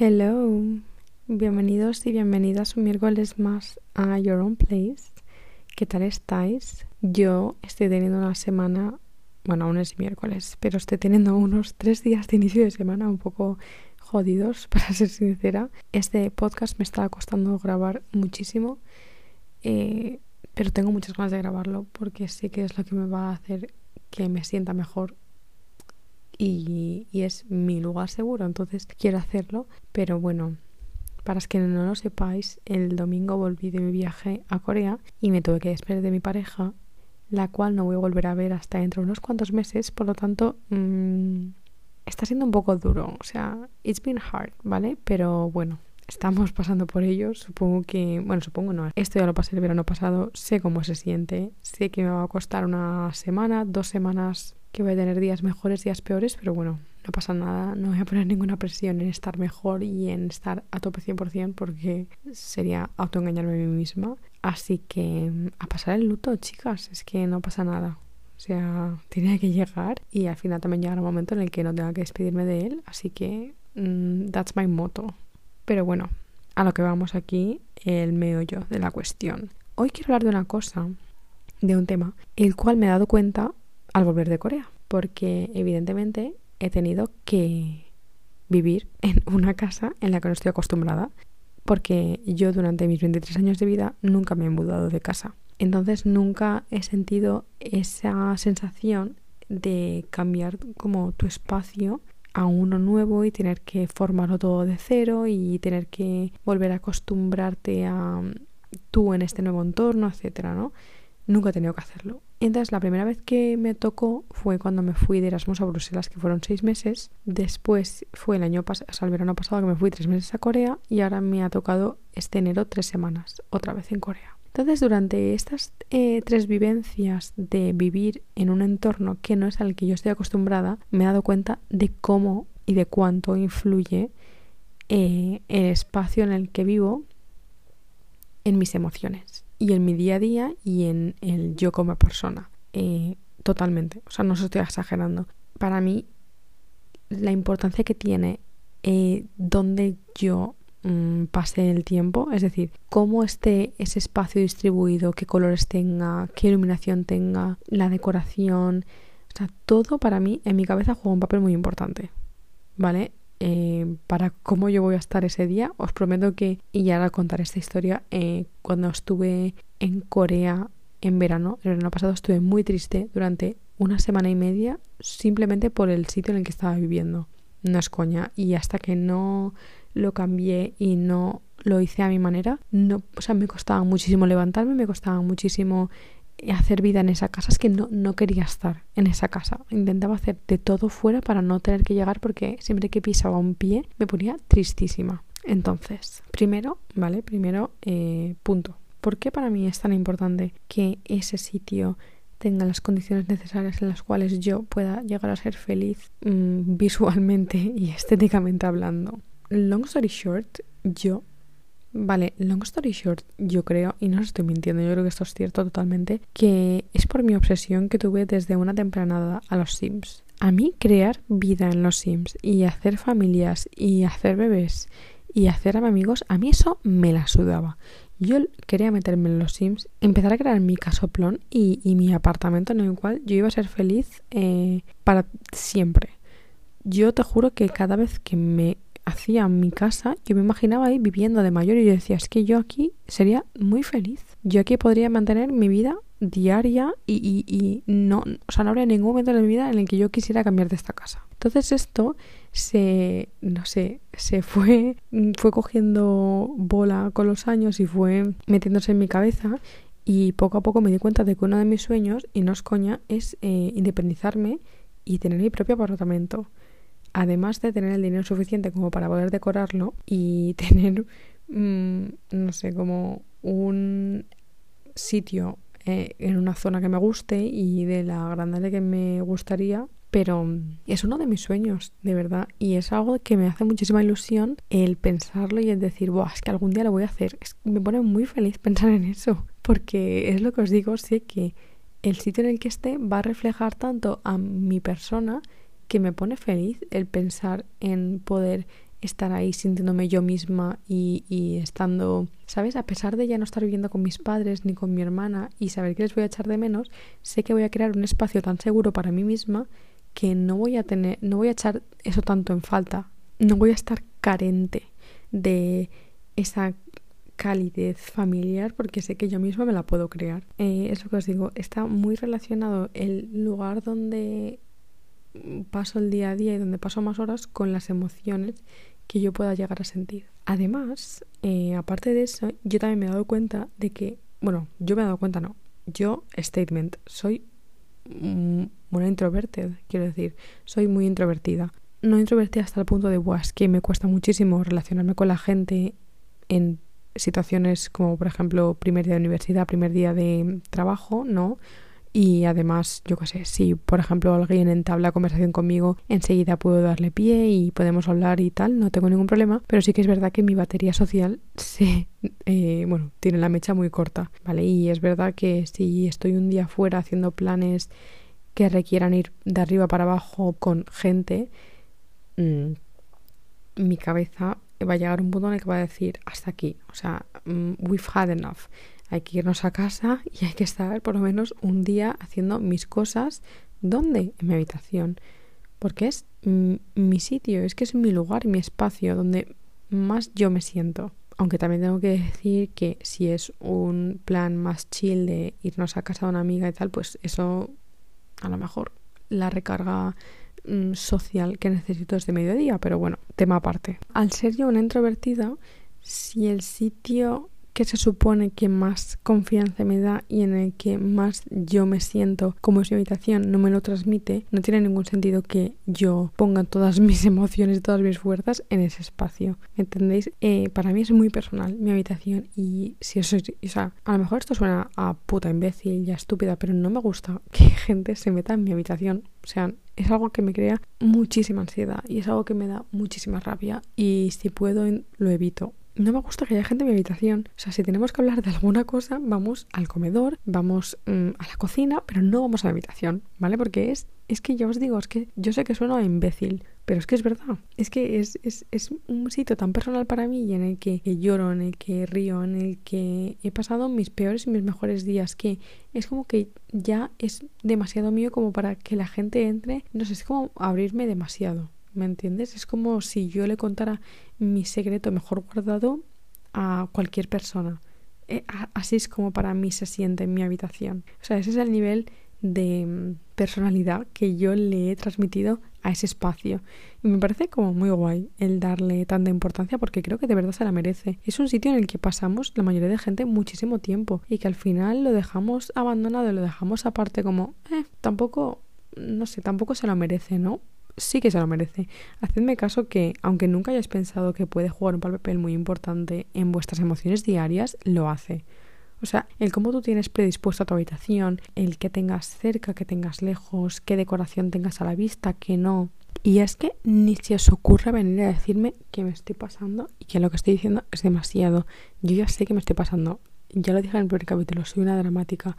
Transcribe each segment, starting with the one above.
Hello, bienvenidos y bienvenidas un miércoles más a Your Own Place. ¿Qué tal estáis? Yo estoy teniendo una semana, bueno, aún es miércoles, pero estoy teniendo unos tres días de inicio de semana un poco jodidos, para ser sincera. Este podcast me está costando grabar muchísimo, eh, pero tengo muchas ganas de grabarlo porque sé que es lo que me va a hacer que me sienta mejor y, es mi lugar seguro, entonces quiero hacerlo, pero bueno, para que no lo sepáis, el domingo volví de mi viaje a Corea y me tuve que despedir de mi pareja, la cual no voy a volver a ver hasta dentro de unos cuantos meses, por lo tanto, mmm, está siendo un poco duro, o sea, it's been hard, ¿vale? Pero bueno, estamos pasando por ello. Supongo que, bueno, supongo no. Esto ya lo pasé el verano pasado. Sé cómo se siente. Sé que me va a costar una semana, dos semanas, que voy a tener días mejores, días peores, pero bueno, no pasa nada. No voy a poner ninguna presión en estar mejor y en estar a tope 100% porque sería autoengañarme a mí misma. Así que a pasar el luto, chicas, es que no pasa nada. O sea, tiene que llegar y al final también llegará un momento en el que no tenga que despedirme de él. Así que mm, that's my motto. Pero bueno, a lo que vamos aquí, el meollo de la cuestión. Hoy quiero hablar de una cosa, de un tema, el cual me he dado cuenta al volver de Corea, porque evidentemente he tenido que vivir en una casa en la que no estoy acostumbrada, porque yo durante mis 23 años de vida nunca me he mudado de casa. Entonces nunca he sentido esa sensación de cambiar como tu espacio a uno nuevo y tener que formarlo todo de cero y tener que volver a acostumbrarte a mm, tú en este nuevo entorno, etcétera, ¿no? Nunca he tenido que hacerlo. Entonces, la primera vez que me tocó fue cuando me fui de Erasmus a Bruselas, que fueron seis meses. Después fue el año pasado, el verano pasado que me fui tres meses a Corea y ahora me ha tocado este enero tres semanas, otra vez en Corea. Entonces, durante estas eh, tres vivencias de vivir en un entorno que no es al que yo estoy acostumbrada, me he dado cuenta de cómo y de cuánto influye eh, el espacio en el que vivo en mis emociones y en mi día a día y en el yo como persona. Eh, totalmente, o sea, no os estoy exagerando. Para mí, la importancia que tiene donde yo Mm, pase el tiempo, es decir, cómo esté ese espacio distribuido, qué colores tenga, qué iluminación tenga, la decoración, o sea, todo para mí en mi cabeza juega un papel muy importante, ¿vale? Eh, para cómo yo voy a estar ese día, os prometo que, y ya ahora contaré esta historia, eh, cuando estuve en Corea en verano, el verano pasado estuve muy triste durante una semana y media simplemente por el sitio en el que estaba viviendo. No es coña. Y hasta que no lo cambié y no lo hice a mi manera. No, o sea, me costaba muchísimo levantarme, me costaba muchísimo hacer vida en esa casa. Es que no, no quería estar en esa casa. Intentaba hacer de todo fuera para no tener que llegar porque siempre que pisaba un pie me ponía tristísima. Entonces, primero, ¿vale? Primero, eh, punto. ¿Por qué para mí es tan importante que ese sitio tenga las condiciones necesarias en las cuales yo pueda llegar a ser feliz mm, visualmente y estéticamente hablando? long story short, yo Vale, long story short, yo creo, y no os estoy mintiendo, yo creo que esto es cierto totalmente, que es por mi obsesión que tuve desde una temprana a los Sims. A mí crear vida en los Sims y hacer familias y hacer bebés y hacer amigos, a mí eso me la sudaba. Yo quería meterme en los Sims, empezar a crear mi casoplón y, y mi apartamento en el cual yo iba a ser feliz eh, para siempre. Yo te juro que cada vez que me hacía mi casa, yo me imaginaba ahí viviendo de mayor y yo decía, es que yo aquí sería muy feliz. Yo aquí podría mantener mi vida diaria y, y, y no, o sea, no habría ningún momento de mi vida en el que yo quisiera cambiar de esta casa. Entonces esto se, no sé, se fue, fue cogiendo bola con los años y fue metiéndose en mi cabeza y poco a poco me di cuenta de que uno de mis sueños, y no es coña, es eh, independizarme y tener mi propio apartamento además de tener el dinero suficiente como para poder decorarlo y tener, mm, no sé, como un sitio eh, en una zona que me guste y de la grandeza que me gustaría, pero es uno de mis sueños, de verdad, y es algo que me hace muchísima ilusión el pensarlo y el decir, Buah, es que algún día lo voy a hacer. me pone muy feliz pensar en eso, porque es lo que os digo, sé que el sitio en el que esté va a reflejar tanto a mi persona que me pone feliz el pensar en poder estar ahí sintiéndome yo misma y, y, estando, ¿sabes? A pesar de ya no estar viviendo con mis padres ni con mi hermana y saber que les voy a echar de menos, sé que voy a crear un espacio tan seguro para mí misma que no voy a tener, no voy a echar eso tanto en falta, no voy a estar carente de esa calidez familiar porque sé que yo misma me la puedo crear. Eh, es lo que os digo, está muy relacionado el lugar donde paso el día a día y donde paso más horas con las emociones que yo pueda llegar a sentir. Además, eh, aparte de eso, yo también me he dado cuenta de que, bueno, yo me he dado cuenta, no, yo, statement, soy una introvertida, quiero decir, soy muy introvertida. No introvertida hasta el punto de, es que me cuesta muchísimo relacionarme con la gente en situaciones como por ejemplo primer día de universidad, primer día de trabajo, ¿no? Y además, yo qué sé, si por ejemplo alguien entabla conversación conmigo, enseguida puedo darle pie y podemos hablar y tal, no tengo ningún problema, pero sí que es verdad que mi batería social se, eh, bueno, tiene la mecha muy corta, ¿vale? Y es verdad que si estoy un día fuera haciendo planes que requieran ir de arriba para abajo con gente, mmm, mi cabeza va a llegar un punto en el que va a decir hasta aquí, o sea, mm, we've had enough. Hay que irnos a casa y hay que estar por lo menos un día haciendo mis cosas. ¿Dónde? En mi habitación. Porque es mi sitio, es que es mi lugar, mi espacio donde más yo me siento. Aunque también tengo que decir que si es un plan más chill de irnos a casa de una amiga y tal, pues eso a lo mejor la recarga Mm, social que necesito este mediodía, pero bueno, tema aparte. Al ser yo una introvertida, si el sitio que se supone que más confianza me da y en el que más yo me siento como mi habitación no me lo transmite, no tiene ningún sentido que yo ponga todas mis emociones y todas mis fuerzas en ese espacio. ¿Entendéis? Eh, para mí es muy personal mi habitación y si eso, o sea, a lo mejor esto suena a puta imbécil y a estúpida, pero no me gusta que gente se meta en mi habitación. O sea, es algo que me crea muchísima ansiedad y es algo que me da muchísima rabia y si puedo lo evito no me gusta que haya gente en mi habitación. O sea, si tenemos que hablar de alguna cosa, vamos al comedor, vamos mm, a la cocina, pero no vamos a la habitación, ¿vale? Porque es, es que yo os digo, es que yo sé que suena a imbécil, pero es que es verdad. Es que es, es, es un sitio tan personal para mí y en el que, lloro, en el que río, en el que he pasado mis peores y mis mejores días, que es como que ya es demasiado mío como para que la gente entre. No sé, es como abrirme demasiado. ¿Me entiendes? Es como si yo le contara mi secreto mejor guardado a cualquier persona. Eh, así es como para mí se siente en mi habitación. O sea, ese es el nivel de mm, personalidad que yo le he transmitido a ese espacio. Y me parece como muy guay el darle tanta importancia porque creo que de verdad se la merece. Es un sitio en el que pasamos la mayoría de gente muchísimo tiempo y que al final lo dejamos abandonado, lo dejamos aparte como, eh, tampoco, no sé, tampoco se lo merece, ¿no? Sí que se lo merece. Hacedme caso que, aunque nunca hayáis pensado que puede jugar un papel muy importante en vuestras emociones diarias, lo hace. O sea, el cómo tú tienes predispuesto a tu habitación, el que tengas cerca, que tengas lejos, qué decoración tengas a la vista, que no. Y es que ni se os ocurre venir a decirme que me estoy pasando y que lo que estoy diciendo es demasiado. Yo ya sé que me estoy pasando. Ya lo dije en el primer capítulo, soy una dramática.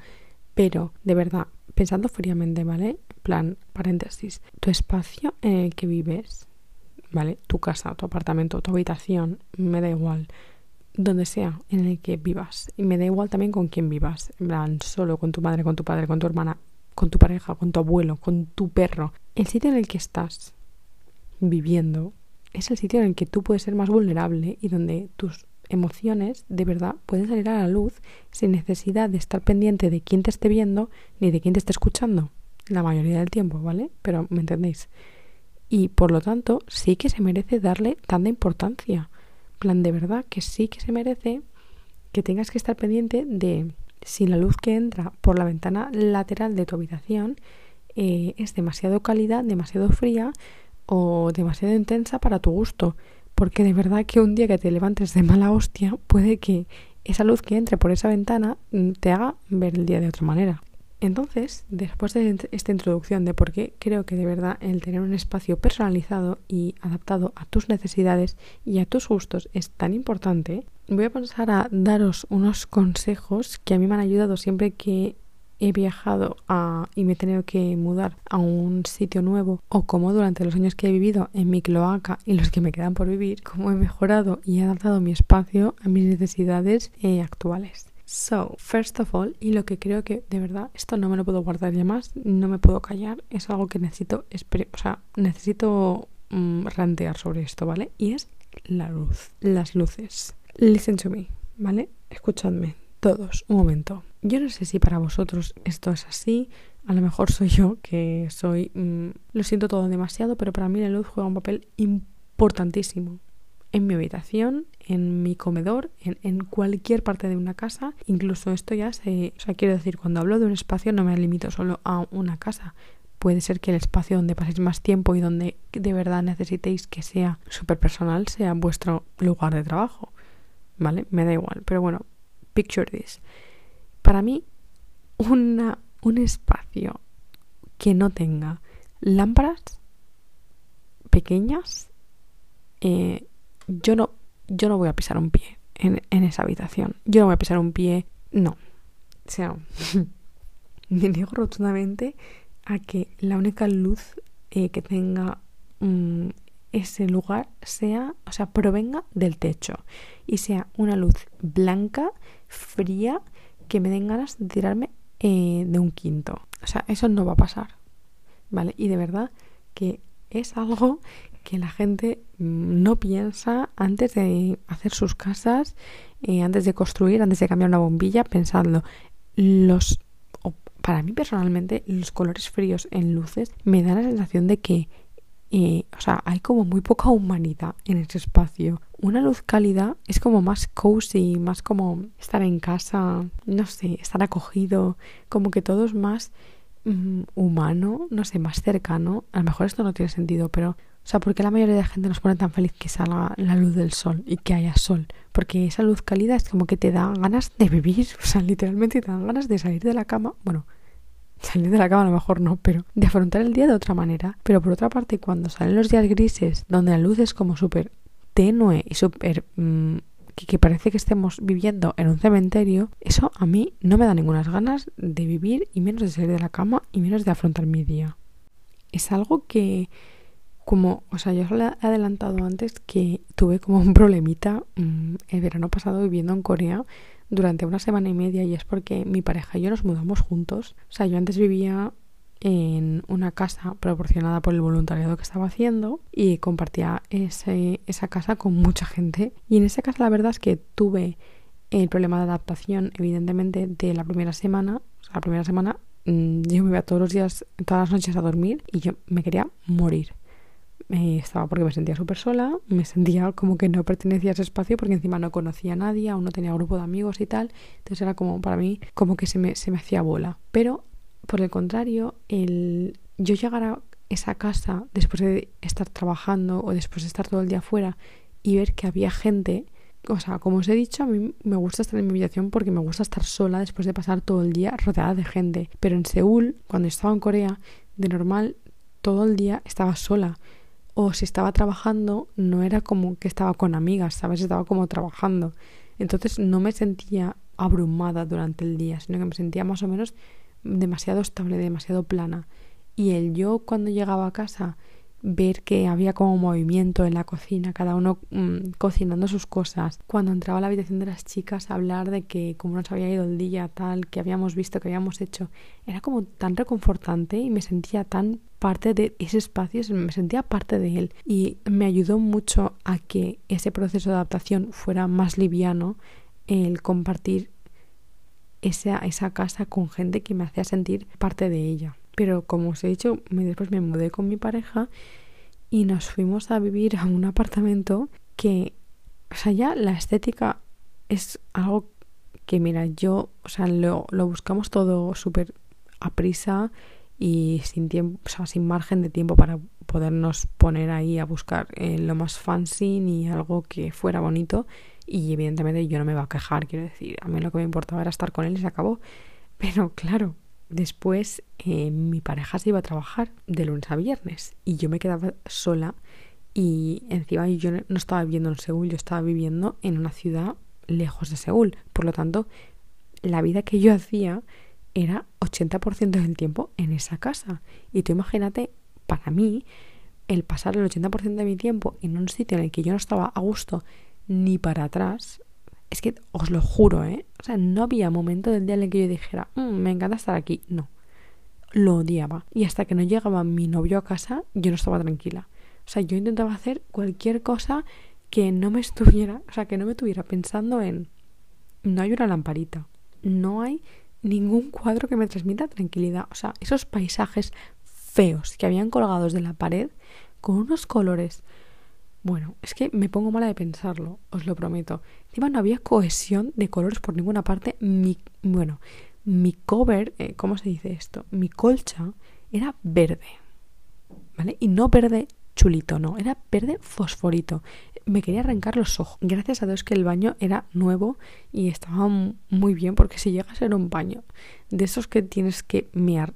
Pero, de verdad, pensando fríamente, ¿vale? Plan, paréntesis, tu espacio en el que vives, ¿vale? Tu casa, tu apartamento, tu habitación, me da igual. Donde sea en el que vivas. Y me da igual también con quién vivas. En plan, solo con tu madre, con tu padre, con tu hermana, con tu pareja, con tu abuelo, con tu perro. El sitio en el que estás viviendo es el sitio en el que tú puedes ser más vulnerable y donde tus emociones de verdad pueden salir a la luz sin necesidad de estar pendiente de quién te esté viendo ni de quién te esté escuchando la mayoría del tiempo, ¿vale? Pero me entendéis. Y por lo tanto, sí que se merece darle tanta importancia. plan, de verdad que sí que se merece que tengas que estar pendiente de si la luz que entra por la ventana lateral de tu habitación eh, es demasiado cálida, demasiado fría o demasiado intensa para tu gusto. Porque de verdad que un día que te levantes de mala hostia, puede que esa luz que entre por esa ventana mm, te haga ver el día de otra manera. Entonces, después de esta introducción de por qué creo que de verdad el tener un espacio personalizado y adaptado a tus necesidades y a tus gustos es tan importante, voy a pasar a daros unos consejos que a mí me han ayudado siempre que he viajado a, y me he tenido que mudar a un sitio nuevo o como durante los años que he vivido en mi cloaca y los que me quedan por vivir, cómo he mejorado y he adaptado mi espacio a mis necesidades eh, actuales. So, first of all, y lo que creo que de verdad esto no me lo puedo guardar ya más, no me puedo callar, es algo que necesito, o sea, necesito mm, rantear sobre esto, ¿vale? Y es la luz, las luces. Listen to me, ¿vale? Escuchadme, todos, un momento. Yo no sé si para vosotros esto es así, a lo mejor soy yo que soy... Mm, lo siento todo demasiado, pero para mí la luz juega un papel importantísimo en mi habitación, en mi comedor, en, cualquier parte de una casa. Incluso esto ya se... O sea, quiero decir, cuando hablo de un espacio no me limito solo a una casa. Puede ser que el espacio donde paséis más tiempo y donde de verdad necesitéis que sea súper personal sea vuestro lugar de trabajo. ¿Vale? Me da igual. Pero bueno, picture this. Para mí, una, un espacio que no tenga lámparas pequeñas eh, yo no, yo no voy a pisar un pie en, esa habitación. Yo no voy a pisar un pie, no. O sea, me niego rotundamente a que la única luz eh, que tenga mm, ese lugar sea, o sea, provenga del techo y sea una luz blanca, fría, que me den ganas de tirarme eh, de un quinto. O sea, eso no va a pasar. ¿Vale? Y de verdad que es algo que la gente mm, no piensa antes de hacer sus casas, eh, antes de construir, antes de cambiar una bombilla, pensando los para mí personalmente los colores fríos en luces me dan la sensación de que eh, o sea, hay como muy poca humanidad en ese espacio. Una luz cálida es como más cozy, más como estar en casa, no sé, estar acogido, como que todo es más mm, humano, no sé, más cercano. A lo mejor esto no tiene sentido, pero o sea, ¿por qué la mayoría de la gente nos pone tan feliz que salga la luz del sol y que haya sol? Porque esa luz cálida es como que te da ganas de vivir, o sea, literalmente te dan ganas de salir de la cama. Bueno, salir de la cama a lo mejor no, pero de afrontar el día de otra manera. Pero por otra parte, cuando salen los días grises, donde la luz es como súper tenue y súper... Mm, que, que, parece que estemos viviendo en un cementerio, eso a mí no me da ninguna ganas de vivir y menos de salir de la cama y menos de afrontar mi día. Es algo que como, o sea, yo os he adelantado antes que tuve como un problemita mm, el verano pasado viviendo en Corea durante una semana y media y es porque mi pareja y yo nos mudamos juntos. O sea, yo antes vivía en una casa proporcionada por el voluntariado que estaba haciendo y compartía ese, esa casa con mucha gente. Y en esa casa la verdad es que tuve el problema de adaptación, evidentemente, de la primera semana. O sea, la primera semana mm, yo me iba todos los días, todas las noches a dormir y yo me quería morir estaba porque me sentía súper sola, me sentía como que no pertenecía a ese espacio porque encima no conocía a nadie, aún no tenía grupo de amigos y tal, entonces era como para mí como que se me, se me hacía bola. Pero por el contrario, el yo llegar a esa casa después de estar trabajando o después de estar todo el día afuera y ver que había gente, o sea, como os he dicho, a mí me gusta estar en mi habitación porque me gusta estar sola después de pasar todo el día rodeada de gente. Pero en Seúl, cuando estaba en Corea, de normal todo el día estaba sola o si estaba trabajando no era como que estaba con amigas, ¿sabes? Estaba como trabajando. Entonces no me sentía abrumada durante el día, sino que me sentía más o menos demasiado estable, demasiado plana. Y el yo cuando llegaba a casa ver que había como movimiento en la cocina, cada uno mm, cocinando sus cosas. Cuando entraba a la habitación de las chicas a hablar de que cómo nos había ido el día, tal, que habíamos visto, que habíamos hecho, era como tan reconfortante y me sentía tan parte de ese espacio, me sentía parte de él y me ayudó mucho a que ese proceso de adaptación fuera más liviano el compartir esa, esa casa con gente que me hacía sentir parte de ella. Pero como os he dicho, después me mudé con mi pareja y nos fuimos a vivir a un apartamento que, o sea, ya la estética es algo que, mira, yo, o sea, lo, lo buscamos todo súper a prisa y sin tiempo, o sea, sin margen de tiempo para podernos poner ahí a buscar eh, lo más fancy ni algo que fuera bonito y evidentemente yo no me iba a quejar, quiero decir, a mí lo que me importaba era estar con él y se acabó. Pero claro, Después eh, mi pareja se iba a trabajar de lunes a viernes y yo me quedaba sola y encima yo no estaba viviendo en Seúl, yo estaba viviendo en una ciudad lejos de Seúl. Por lo tanto, la vida que yo hacía era 80% del tiempo en esa casa. Y tú imagínate, para mí, el pasar el 80% de mi tiempo en un sitio en el que yo no estaba a gusto ni para atrás, es que os lo juro, ¿eh? O sea, no había momento del día en el que yo dijera, mm, me encanta estar aquí. No, lo odiaba. Y hasta que no llegaba mi novio a casa, yo no estaba tranquila. O sea, yo intentaba hacer cualquier cosa que no me estuviera, o sea, que no me estuviera pensando en, no hay una lamparita, no hay ningún cuadro que me transmita tranquilidad. O sea, esos paisajes feos que habían colgados de la pared con unos colores. Bueno, es que me pongo mala de pensarlo, os lo prometo. Encima no había cohesión de colores por ninguna parte. Mi, bueno, mi cover, eh, ¿cómo se dice esto? Mi colcha era verde, ¿vale? Y no verde chulito, no, era verde fosforito. Me quería arrancar los ojos. Gracias a Dios que el baño era nuevo y estaba muy bien, porque si llega a ser un baño de esos que tienes que mear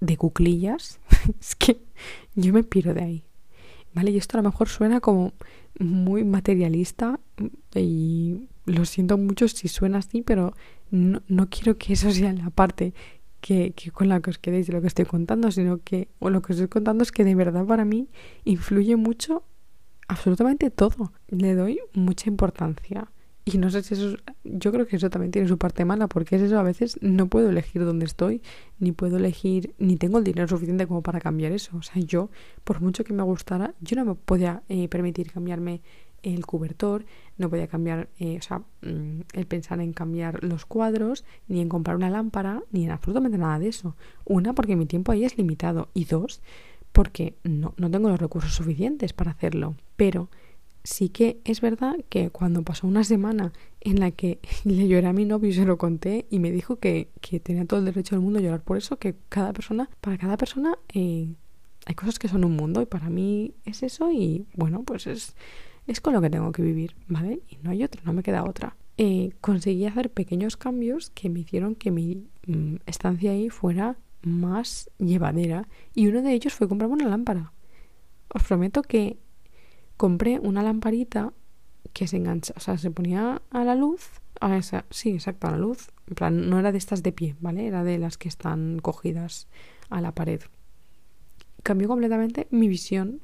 de cuclillas, es que yo me piro de ahí. Y esto a lo mejor suena como muy materialista y lo siento mucho si suena así, pero no, no quiero que eso sea la parte que, con la que os quedéis de lo que estoy contando, sino que o lo que os estoy contando es que de verdad para mí influye mucho absolutamente todo. Le doy mucha importancia. Y no sé si eso, yo creo que eso también tiene su parte mala, porque es eso, a veces no puedo elegir dónde estoy, ni puedo elegir, ni tengo el dinero suficiente como para cambiar eso. O sea, yo, por mucho que me gustara, yo no me podía eh, permitir cambiarme el cubertor, no podía cambiar, eh, o sea, mm, el pensar en cambiar los cuadros, ni en comprar una lámpara, ni en absolutamente nada de eso. Una, porque mi tiempo ahí es limitado, y dos, porque no, no tengo los recursos suficientes para hacerlo. Pero sí que es verdad que cuando pasó una semana en la que le lloré a mi novio y se lo conté y me dijo que, que tenía todo el derecho del mundo a llorar por eso, que cada persona, para cada persona eh, hay cosas que son un mundo y para mí es eso y bueno, pues es, es con lo que tengo que vivir, ¿vale? Y no hay otra, no me queda otra. Eh, conseguí hacer pequeños cambios que me hicieron que mi mm, estancia ahí fuera más llevadera y uno de ellos fue comprarme una lámpara. Os prometo que compré una lamparita que se engancha, o sea, se ponía a la luz, a esa, sí, exacto, a la luz, en plan, no era de estas de pie, ¿vale? Era de las que están cogidas a la pared. Cambió completamente mi visión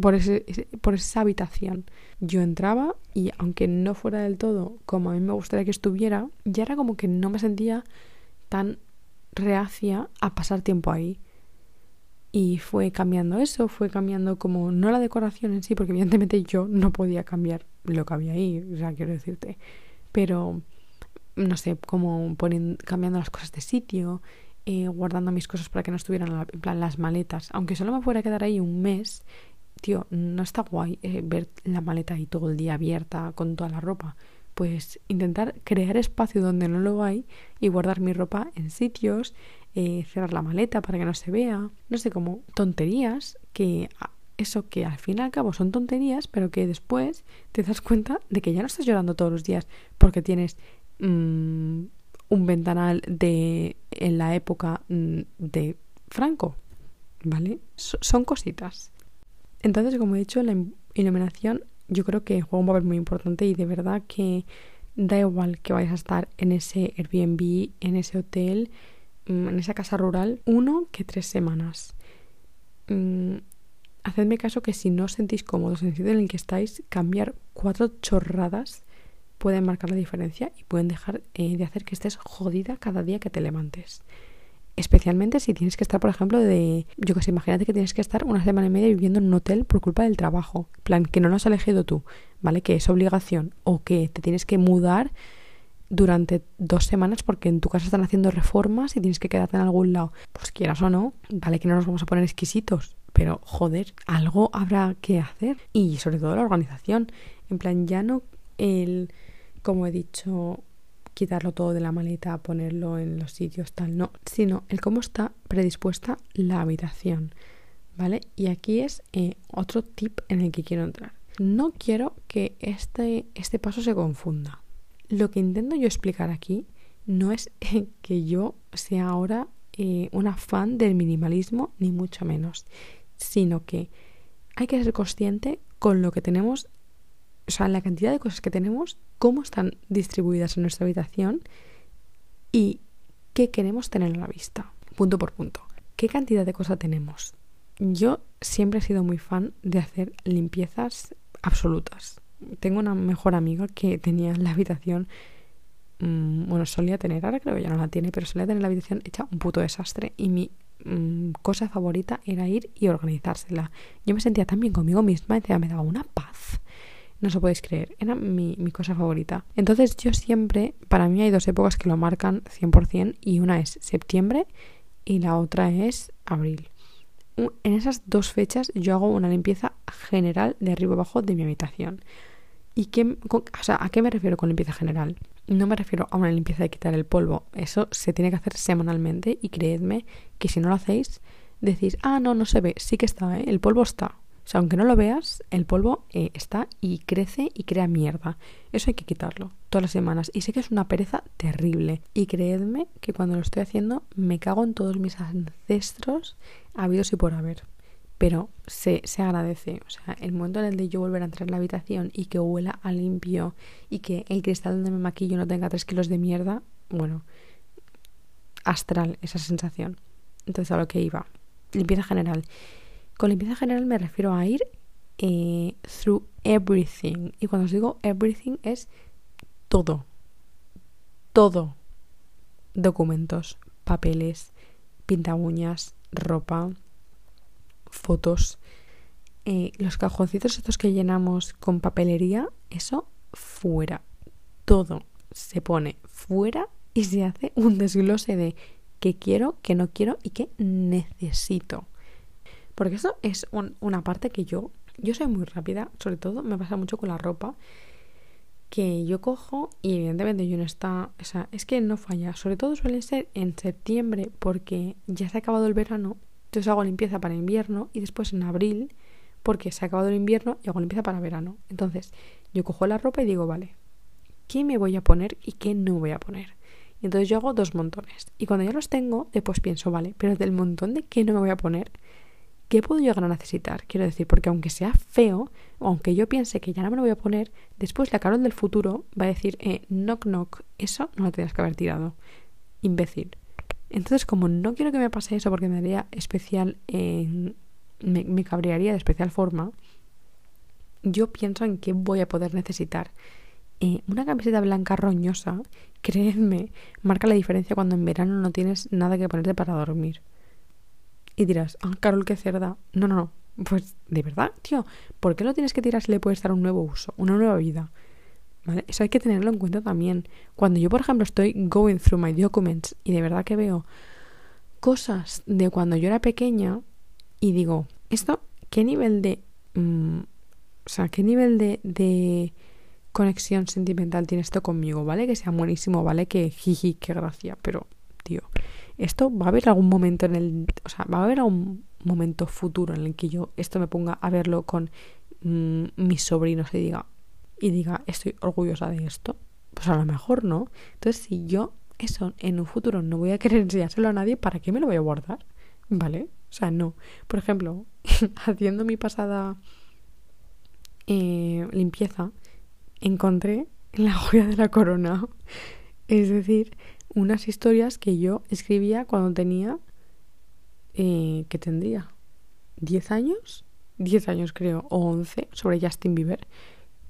por, ese, por esa habitación. Yo entraba y aunque no fuera del todo como a mí me gustaría que estuviera, ya era como que no me sentía tan reacia a pasar tiempo ahí. Y fue cambiando eso, fue cambiando como, no la decoración en sí, porque evidentemente yo no podía cambiar lo que había ahí, o sea, quiero decirte, pero no sé, como poniendo, cambiando las cosas de sitio, eh, guardando mis cosas para que no estuvieran en plan las maletas, aunque solo me fuera a quedar ahí un mes, tío, no está guay eh, ver la maleta ahí todo el día abierta con toda la ropa. Pues intentar crear espacio donde no lo hay y guardar mi ropa en sitios, eh, cerrar la maleta para que no se vea, no sé, como tonterías que eso que al fin y al cabo son tonterías, pero que después te das cuenta de que ya no estás llorando todos los días porque tienes mm, un ventanal de en la época mm, de Franco, ¿vale? son cositas. Entonces, como he dicho, la iluminación yo creo que juega un papel muy importante y de verdad que da igual que vayas a estar en ese Airbnb, en ese hotel, en esa casa rural uno que tres semanas. Mm, hacedme caso que si no sentís cómodos en el sitio en el que estáis, cambiar cuatro chorradas pueden marcar la diferencia y pueden dejar eh, de hacer que estés jodida cada día que te levantes. Especialmente si tienes que estar, por ejemplo, de. Yo que imagínate que tienes que estar una semana y media viviendo en un hotel por culpa del trabajo. plan, que no lo has elegido tú, ¿vale? Que es obligación. O que te tienes que mudar durante dos semanas porque en tu casa están haciendo reformas y tienes que quedarte en algún lado. Pues quieras o no, vale que no nos vamos a poner exquisitos, pero joder, algo habrá que hacer. Y sobre todo la organización. En plan, ya no el, como he dicho, quitarlo todo de la maleta, ponerlo en los sitios tal, no, sino el cómo está predispuesta la habitación. ¿Vale? Y aquí es eh, otro tip en el que quiero entrar. No quiero que este, este paso se confunda lo que intento yo explicar aquí no es que yo sea ahora eh, una fan del minimalismo, ni mucho menos, sino que hay que ser consciente con lo que tenemos, o sea, la cantidad de cosas que tenemos, cómo están distribuidas en nuestra habitación y qué queremos tener a la vista, punto por punto. ¿Qué cantidad de cosas tenemos? Yo siempre he sido muy fan de hacer limpiezas absolutas. Tengo una mejor amiga que tenía la habitación, mm, bueno, solía tener, ahora creo que ya no la tiene, pero solía tener la habitación hecha un puto desastre y mi mm, cosa favorita era ir y organizársela. Yo me sentía tan bien conmigo misma, y me daba una paz. No os podéis creer, era mi, mi, cosa favorita. Entonces yo siempre, para mí hay dos épocas que lo marcan 100% y una es septiembre y la otra es abril en esas dos fechas yo hago una limpieza general de arriba abajo de mi habitación. ¿Y qué, o sea, a qué me refiero con limpieza general? No me refiero a una limpieza de quitar el polvo. Eso se tiene que hacer semanalmente y creedme que si no lo hacéis, decís, ah, no, no se ve, sí que está, ¿eh? el polvo está. O sea, aunque no lo veas, el polvo eh, está y crece y crea mierda. Eso hay que quitarlo todas las semanas. Y sé que es una pereza terrible. Y creedme que cuando lo estoy haciendo me cago en todos mis ancestros habidos y por haber. Pero se, se agradece. O sea, el momento en el de yo volver a entrar en la habitación y que huela a limpio y que el cristal donde me maquillo no tenga tres kilos de mierda, bueno, astral esa sensación. Entonces a lo que iba. Limpieza general. Con limpieza general me refiero a ir eh, through everything. Y cuando os digo everything es todo. Todo. Documentos, papeles, pinta uñas, ropa, fotos. Eh, los cajoncitos estos que llenamos con papelería, eso fuera. Todo se pone fuera y se hace un desglose de qué quiero, qué no quiero y qué necesito. Porque eso es una parte que yo, yo soy muy rápida, sobre todo me pasa mucho con la ropa, que yo cojo y evidentemente yo no está, o sea, es que no falla, sobre todo suele ser en septiembre porque ya se ha acabado el verano, entonces hago limpieza para invierno y después en abril porque se ha acabado el invierno y hago limpieza para verano. Entonces yo cojo la ropa y digo, vale, ¿qué me voy a poner y qué no voy a poner? Y entonces yo hago dos montones. Y cuando ya los tengo, después pienso, vale, pero del montón de qué no me voy a poner, ¿qué puedo llegar a necesitar? Quiero decir, porque aunque sea feo, aunque yo piense que ya no me lo voy a poner, después la Carol del futuro va a decir, eh, knock knock, eso no lo tienes que haber tirado. Imbécil. Entonces, como no quiero que me pase eso porque me daría especial, me, me cabrearía de especial forma, yo pienso en qué voy a poder necesitar. Eh, una camiseta blanca roñosa, créeme, marca la diferencia cuando en verano no tienes nada que ponerte para dormir. Y dirás, ah, Carol, qué cerda. No, no, no. Pues, de verdad, tío, ¿por qué lo tienes que tirar si le puedes dar un nuevo uso, una nueva vida? ¿Vale? Eso hay que tenerlo en cuenta también. Cuando yo, por ejemplo, estoy going through my documents y de verdad que veo cosas de cuando yo era pequeña y digo, ¿esto qué nivel de... Mm, o sea, qué nivel de, de conexión sentimental tiene esto conmigo? ¿Vale? Que sea buenísimo, ¿vale? Que jiji, qué gracia, pero, tío, esto va a haber algún momento en el, o sea, va a haber algún momento futuro en el que yo esto me ponga a verlo con mm, mis sobrinos y diga y diga estoy orgullosa de esto, pues a lo mejor no. Entonces, si yo eso en un futuro no voy a querer enseñárselo a nadie, ¿para qué me lo voy a guardar? ¿Vale? O sea, no. Por ejemplo, haciendo mi pasada eh, limpieza, encontré la joya de la corona. Es decir, unas historias que yo escribía cuando tenía, eh, ¿qué tendría? ¿10 años? 10 años creo, o 11, sobre Justin Bieber.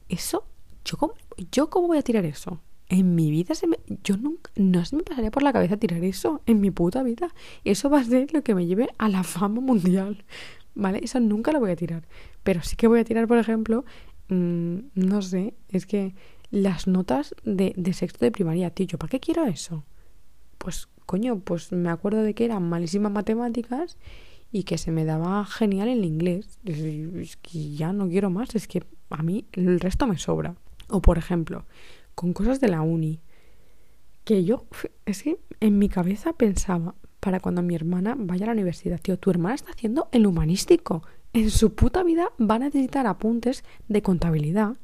Eso, ¿yo cómo, yo cómo voy a tirar eso? En mi vida se me, yo nunca, no se me pasaría por la cabeza tirar eso, en mi puta vida. Eso va a ser lo que me lleve a la fama mundial, ¿vale? Eso nunca lo voy a tirar. Pero sí que voy a tirar, por ejemplo, mm, no sé, es que las notas de, de sexto de primaria, tío, ¿yo para qué quiero eso? Pues coño, pues me acuerdo de que eran malísimas matemáticas y que se me daba genial el inglés. Es que ya no quiero más, es que a mí el resto me sobra. O por ejemplo, con cosas de la uni, que yo, es que en mi cabeza pensaba, para cuando mi hermana vaya a la universidad, tío, tu hermana está haciendo el humanístico. En su puta vida va a necesitar apuntes de contabilidad.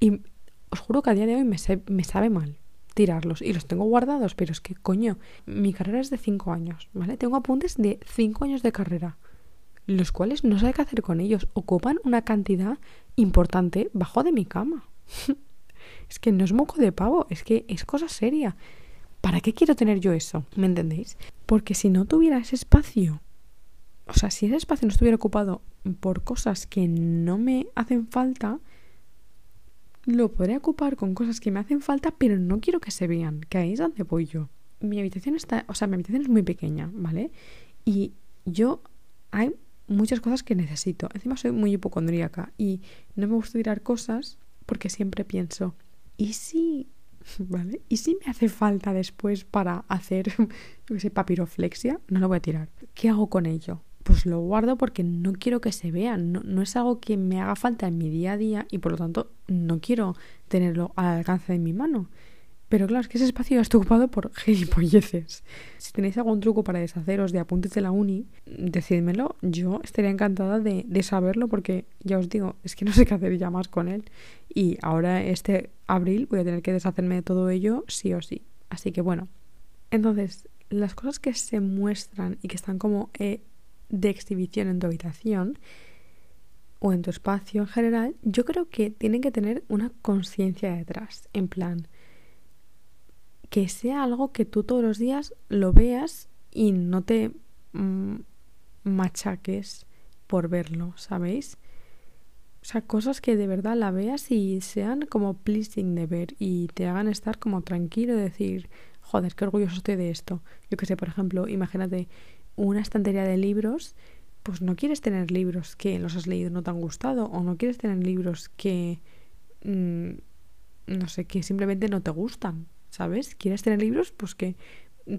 Y os juro que a día de hoy me, me sabe mal tirarlos y los tengo guardados, pero es que coño, mi carrera es de 5 años, ¿vale? Tengo apuntes de 5 años de carrera, los cuales no sé qué hacer con ellos, ocupan una cantidad importante bajo de mi cama. es que no es moco de pavo, es que es cosa seria. ¿para qué quiero tener yo eso? ¿Me entendéis? Porque si no tuviera ese espacio, o sea, si ese espacio no estuviera ocupado por cosas que no me hacen falta, lo podría ocupar con cosas que me hacen falta, pero no quiero que se vean, que ahí es donde voy yo. Mi habitación está, o sea, mi habitación es muy pequeña, ¿vale? Y yo hay muchas cosas que necesito. Encima soy muy hipocondríaca y no me gusta tirar cosas porque siempre pienso, ¿y si ¿vale? Y si me hace falta después para hacer, yo qué sé, papiroflexia, no lo voy a tirar. ¿Qué hago con ello? Pues lo guardo porque no quiero que se vean, no, no es algo que me haga falta en mi día a día y por lo tanto no quiero tenerlo al alcance de mi mano. Pero claro, es que ese espacio ya está ocupado por gilipolleces. Si tenéis algún truco para deshaceros de apuntes de la uni, decídmelo. Yo estaría encantada de, de, saberlo porque ya os digo, es que no sé qué hacer ya más con él. Y ahora este abril voy a tener que deshacerme de todo ello sí o sí. Así que bueno. Entonces, las cosas que se muestran y que están como eh, de exhibición en tu habitación o en tu espacio en general, yo creo que tienen que tener una conciencia detrás. En plan, que sea algo que tú todos los días lo veas y no te mm, machaques por verlo, ¿sabéis? O sea, cosas que de verdad la veas y sean como pleasing de ver y te hagan estar como tranquilo y decir, joder, qué orgulloso estoy de esto. Yo que sé, por ejemplo, imagínate una estantería de libros, pues no quieres tener libros que los has leído no te han gustado o no quieres tener libros que, mm, no sé, que simplemente no te gustan. ¿sabes? ¿Quieres tener libros? Pues que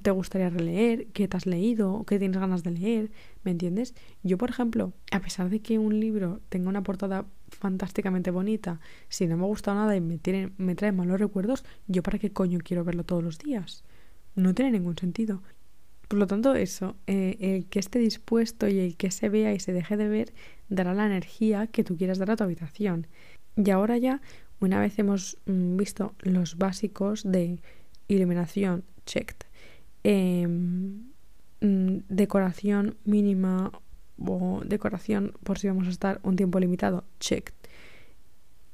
te gustaría releer, que te has leído, que tienes ganas de leer, ¿me entiendes? Yo, por ejemplo, a pesar de que un libro tenga una portada fantásticamente bonita, si no me ha gustado nada y me, me trae malos recuerdos, ¿yo para qué coño quiero verlo todos los días? No tiene ningún sentido. Por lo tanto, eso, eh, el que esté dispuesto y el que se vea y se deje de ver dará la energía que tú quieras dar a tu habitación. Y ahora ya una vez hemos mm, visto los básicos de iluminación, checked, em, mm, decoración mínima o decoración por si vamos a estar un tiempo limitado, checked,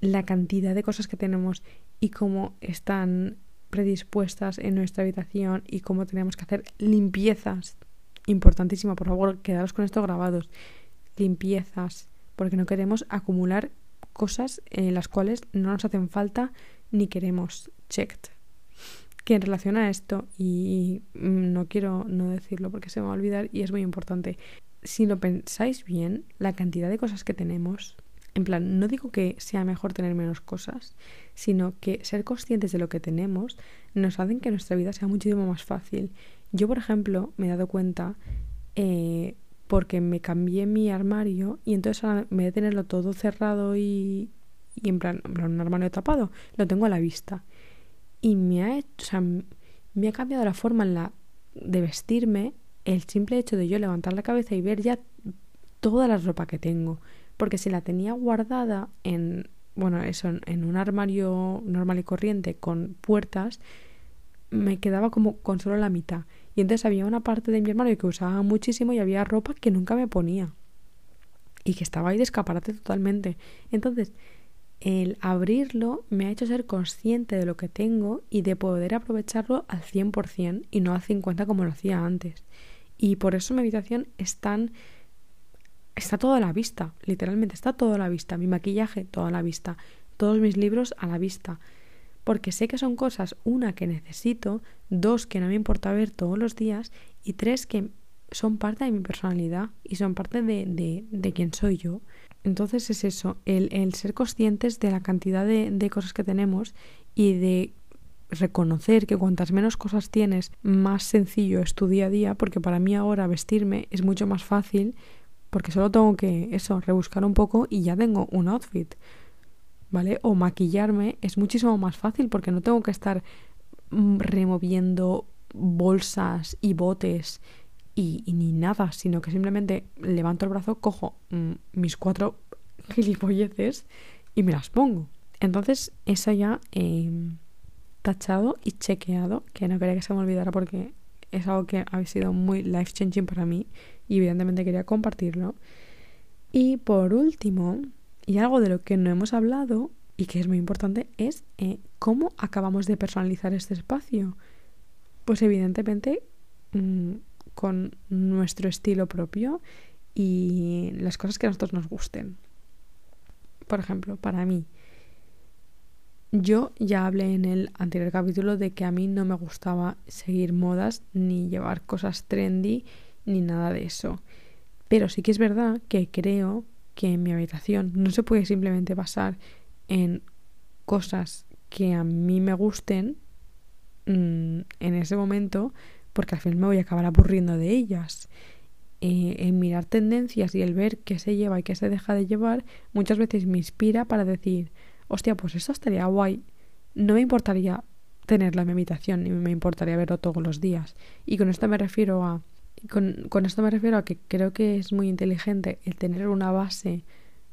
la cantidad de cosas que tenemos y cómo están predispuestas en nuestra habitación y cómo tenemos que hacer limpiezas. Importantísimo, por favor, quedaros con esto grabados. Limpiezas, porque no queremos acumular cosas en las cuales no nos hacen falta ni queremos. Checked. Que en relación a esto, y no quiero no decirlo porque se me va a olvidar y es muy importante, si lo pensáis bien, la cantidad de cosas que tenemos, en plan, no digo que sea mejor tener menos cosas, sino que ser conscientes de lo que tenemos nos hacen que nuestra vida sea muchísimo más fácil. Yo, por ejemplo, me he dado cuenta eh, porque me cambié mi armario y entonces ahora en vez de tenerlo todo cerrado y, y en, plan, un armario tapado, lo tengo a la vista. Y me ha hecho, o sea, me ha cambiado la forma en la de vestirme el simple hecho de yo levantar la cabeza y ver ya toda la ropa que tengo. Porque si la tenía guardada en, bueno, eso, en un armario normal y corriente con puertas, me quedaba como con solo la mitad. Y entonces había una parte de mi armario que usaba muchísimo y había ropa que nunca me ponía. Y que estaba ahí de escaparate totalmente. Entonces, el abrirlo me ha hecho ser consciente de lo que tengo y de poder aprovecharlo al 100% y no al 50% como lo hacía antes. Y por eso mi habitación es tan... Está todo a la vista, literalmente está todo a la vista. Mi maquillaje, todo a la vista. Todos mis libros a la vista porque sé que son cosas, una, que necesito, dos, que no me importa ver todos los días, y tres, que son parte de mi personalidad y son parte de, de, de quién soy yo. Entonces es eso, el, el ser conscientes de la cantidad de, de cosas que tenemos y de reconocer que cuantas menos cosas tienes, más sencillo es tu día a día, porque para mí ahora vestirme es mucho más fácil, porque solo tengo que eso, rebuscar un poco y ya tengo un outfit. ¿vale? O maquillarme es muchísimo más fácil porque no tengo que estar mm, removiendo bolsas y botes y, ni nada, sino que simplemente levanto el brazo, cojo mm, mis cuatro gilipolleces y me las pongo. Entonces, eso ya eh, tachado y chequeado, que no quería que se me olvidara porque es algo que ha sido muy life changing para mí y evidentemente quería compartirlo. Y por último, y algo de lo que no hemos hablado y que es muy importante es eh, cómo acabamos de personalizar este espacio. Pues evidentemente mm, con nuestro estilo propio y las cosas que a nosotros nos gusten. Por ejemplo, para mí, yo ya hablé en el anterior capítulo de que a mí no me gustaba seguir modas ni llevar cosas trendy ni nada de eso. Pero sí que es verdad que creo que en mi habitación no se puede simplemente basar en cosas que a mí me gusten mm, en ese momento, porque al final me voy a acabar aburriendo de ellas. Eh, en mirar tendencias y el ver qué se lleva y qué se deja de llevar, muchas veces me inspira para decir, hostia, pues eso estaría guay. No me importaría tenerlo en mi habitación, ni me importaría verlo todos los días. Y con esto me refiero a con, con esto me refiero a que creo que es muy inteligente el tener una base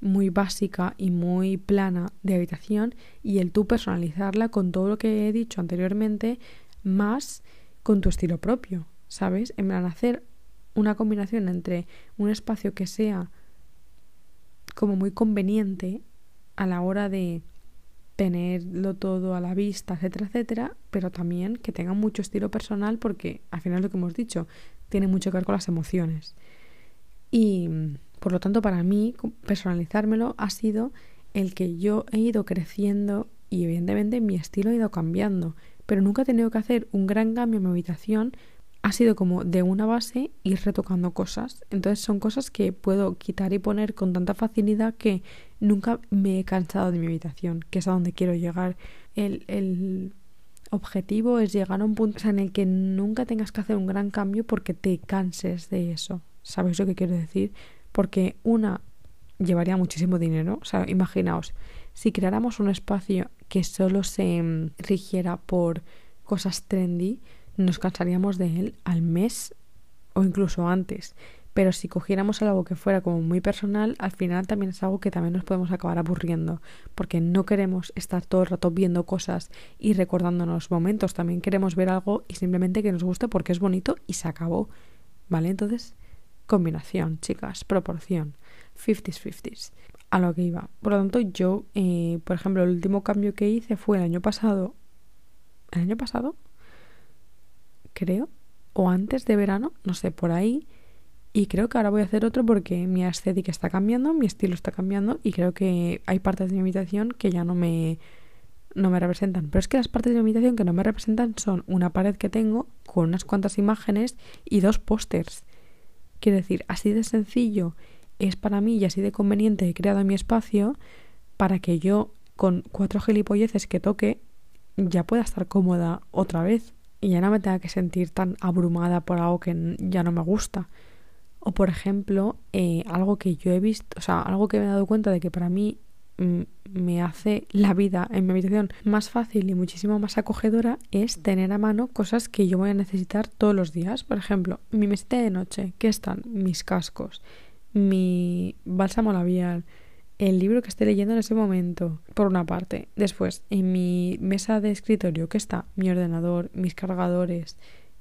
muy básica y muy plana de habitación y el tú personalizarla con todo lo que he dicho anteriormente más con tu estilo propio, ¿sabes? En plan hacer una combinación entre un espacio que sea como muy conveniente a la hora de tenerlo todo a la vista, etcétera, etcétera, pero también que tenga mucho estilo personal porque al final lo que hemos dicho tiene mucho que ver con las emociones. Y por lo tanto para mí personalizármelo ha sido el que yo he ido creciendo y evidentemente mi estilo ha ido cambiando, pero nunca he tenido que hacer un gran cambio en mi habitación ha sido como de una base ir retocando cosas. Entonces son cosas que puedo quitar y poner con tanta facilidad que nunca me he cansado de mi habitación, que es a donde quiero llegar. El, el objetivo es llegar a un punto en el que nunca tengas que hacer un gran cambio porque te canses de eso. ¿Sabéis lo que quiero decir? Porque una llevaría muchísimo dinero. O sea, imaginaos, si creáramos un espacio que solo se mm, rigiera por cosas trendy, nos cansaríamos de él al mes o incluso antes. Pero si cogiéramos algo que fuera como muy personal, al final también es algo que también nos podemos acabar aburriendo, porque no queremos estar todo el rato viendo cosas y recordándonos momentos, también queremos ver algo y simplemente que nos guste porque es bonito y se acabó. ¿Vale? Entonces, combinación, chicas, proporción, 50s-50s, a lo que iba. Por lo tanto, yo, eh, por ejemplo, el último cambio que hice fue el año pasado. ¿El año pasado? creo, o antes de verano, no sé, por ahí. Y creo que ahora voy a hacer otro porque mi estética está cambiando, mi estilo está cambiando y creo que hay partes de mi habitación que ya no me, no me representan. Pero es que las partes de mi habitación que no me representan son una pared que tengo con unas cuantas imágenes y dos pósters. Quiero decir, así de sencillo es para mí y así de conveniente he creado mi espacio para que yo con cuatro gilipolleces que toque ya pueda estar cómoda otra vez y ya no me tenga que sentir tan abrumada por algo que ya no me gusta. O por ejemplo, eh, algo que yo he visto, o sea, algo que me he dado cuenta de que para mí mm, me hace la vida en mi habitación más fácil y muchísimo más acogedora es tener a mano cosas que yo voy a necesitar todos los días. Por ejemplo, mi mesita de noche, ¿qué están? Mis cascos, mi bálsamo labial, el libro que esté leyendo en ese momento, por una parte. Después, en mi mesa de escritorio, que está mi ordenador, mis cargadores,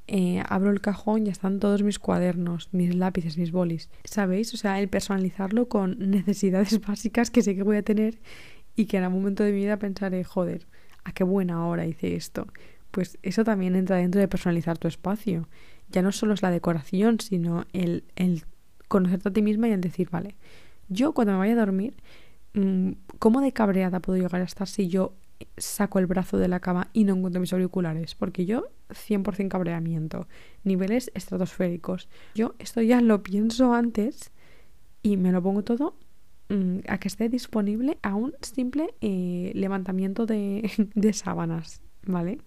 eh, abro el cajón y están todos mis cuadernos, mis lápices, mis bolis. ¿Sabéis? O sea, el personalizarlo con necesidades básicas que sé que voy a tener y que en algún momento de mi vida pensaré, joder, a qué buena hora hice esto. Pues eso también entra dentro de personalizar tu espacio. Ya no solo es la decoración, sino el, el conocerte a ti misma y el decir, vale, yo cuando me vaya a dormir, mm, ¿cómo de cabreada puedo llegar a estar si yo saco el brazo de la cama y no encuentro mis auriculares? Porque yo 100% cabreamiento, niveles estratosféricos. Yo esto ya lo pienso antes y me lo pongo todo mm, a que esté disponible a un simple eh, levantamiento de, de, sábanas, ¿vale?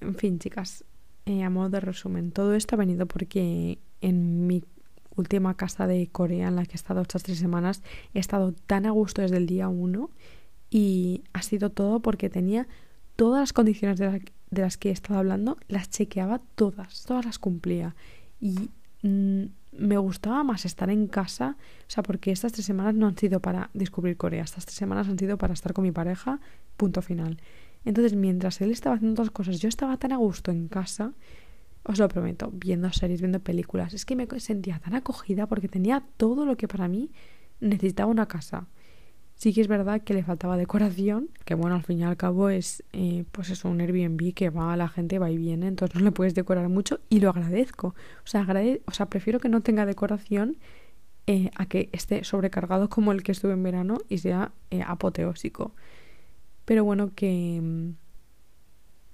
En fin, chicas, eh, a modo de resumen, todo esto ha venido porque en mi última casa de Corea en la que he estado estas tres semanas, he estado tan a gusto desde el día uno y ha sido todo porque tenía todas las condiciones de, las que he estado hablando, las chequeaba todas, todas las cumplía. Y mm, me gustaba más estar en casa, o sea, porque estas tres semanas no han sido para descubrir Corea, estas tres semanas han sido para estar con mi pareja, punto final. Entonces, mientras él estaba haciendo otras cosas, yo estaba tan a gusto en casa os lo prometo, viendo series, viendo películas. Es que me sentía tan acogida porque tenía todo lo que para mí necesitaba una casa. Sí que es verdad que le faltaba decoración, que bueno, al fin y al cabo es eh, pues eso, un Airbnb que va, la gente va y viene, entonces no le puedes decorar mucho y lo agradezco. O sea, o sea prefiero que no tenga decoración eh, a que esté sobrecargado como el que estuve en verano y sea eh, apoteósico. Pero bueno, que, mm,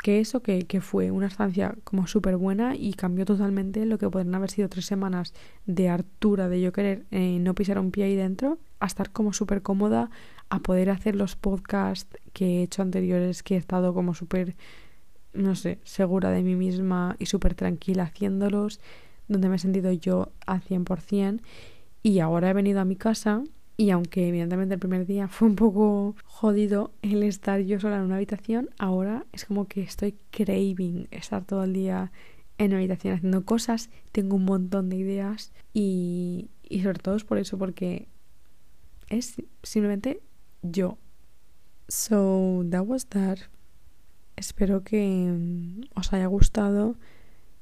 que eso, que, que fue una estancia como súper buena y cambió totalmente lo que podrían haber sido tres semanas de hartura, de yo querer eh, no pisar un pie ahí dentro, a estar como súper cómoda, a poder hacer los podcasts que he hecho anteriores, que he estado como súper, no sé, segura de mí misma y súper tranquila haciéndolos, donde me he sentido yo al 100%. Y ahora he venido a mi casa y aunque evidentemente el primer día fue un poco jodido el estar yo sola en una habitación, ahora es como que estoy craving estar todo el día en una habitación haciendo cosas, tengo un montón de ideas y, sobre todo es por eso, porque es simplemente yo. So, that was that. Espero que mm, os haya gustado,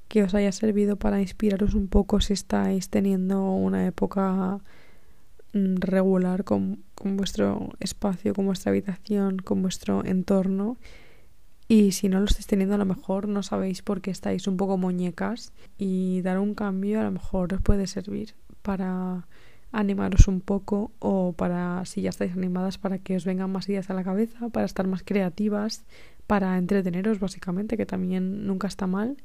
que os haya servido para inspiraros un poco si estáis teniendo una época Mm, regular con, vuestro espacio, con vuestra habitación, con vuestro entorno. Y si no lo estáis teniendo, a lo mejor no sabéis por qué estáis un poco muñecas y dar un cambio a lo mejor os puede servir para animaros un poco o para, si ya estáis animadas, para que os vengan más ideas a la cabeza, para estar más creativas, para entreteneros básicamente, que también nunca está mal.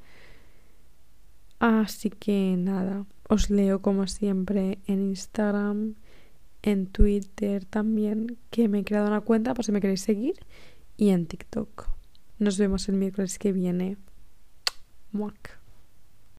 Así que nada, os leo como siempre en Instagram, en Twitter también, que me he creado una cuenta por si me queréis seguir, y en TikTok. Nos vemos el miércoles que viene. Muac.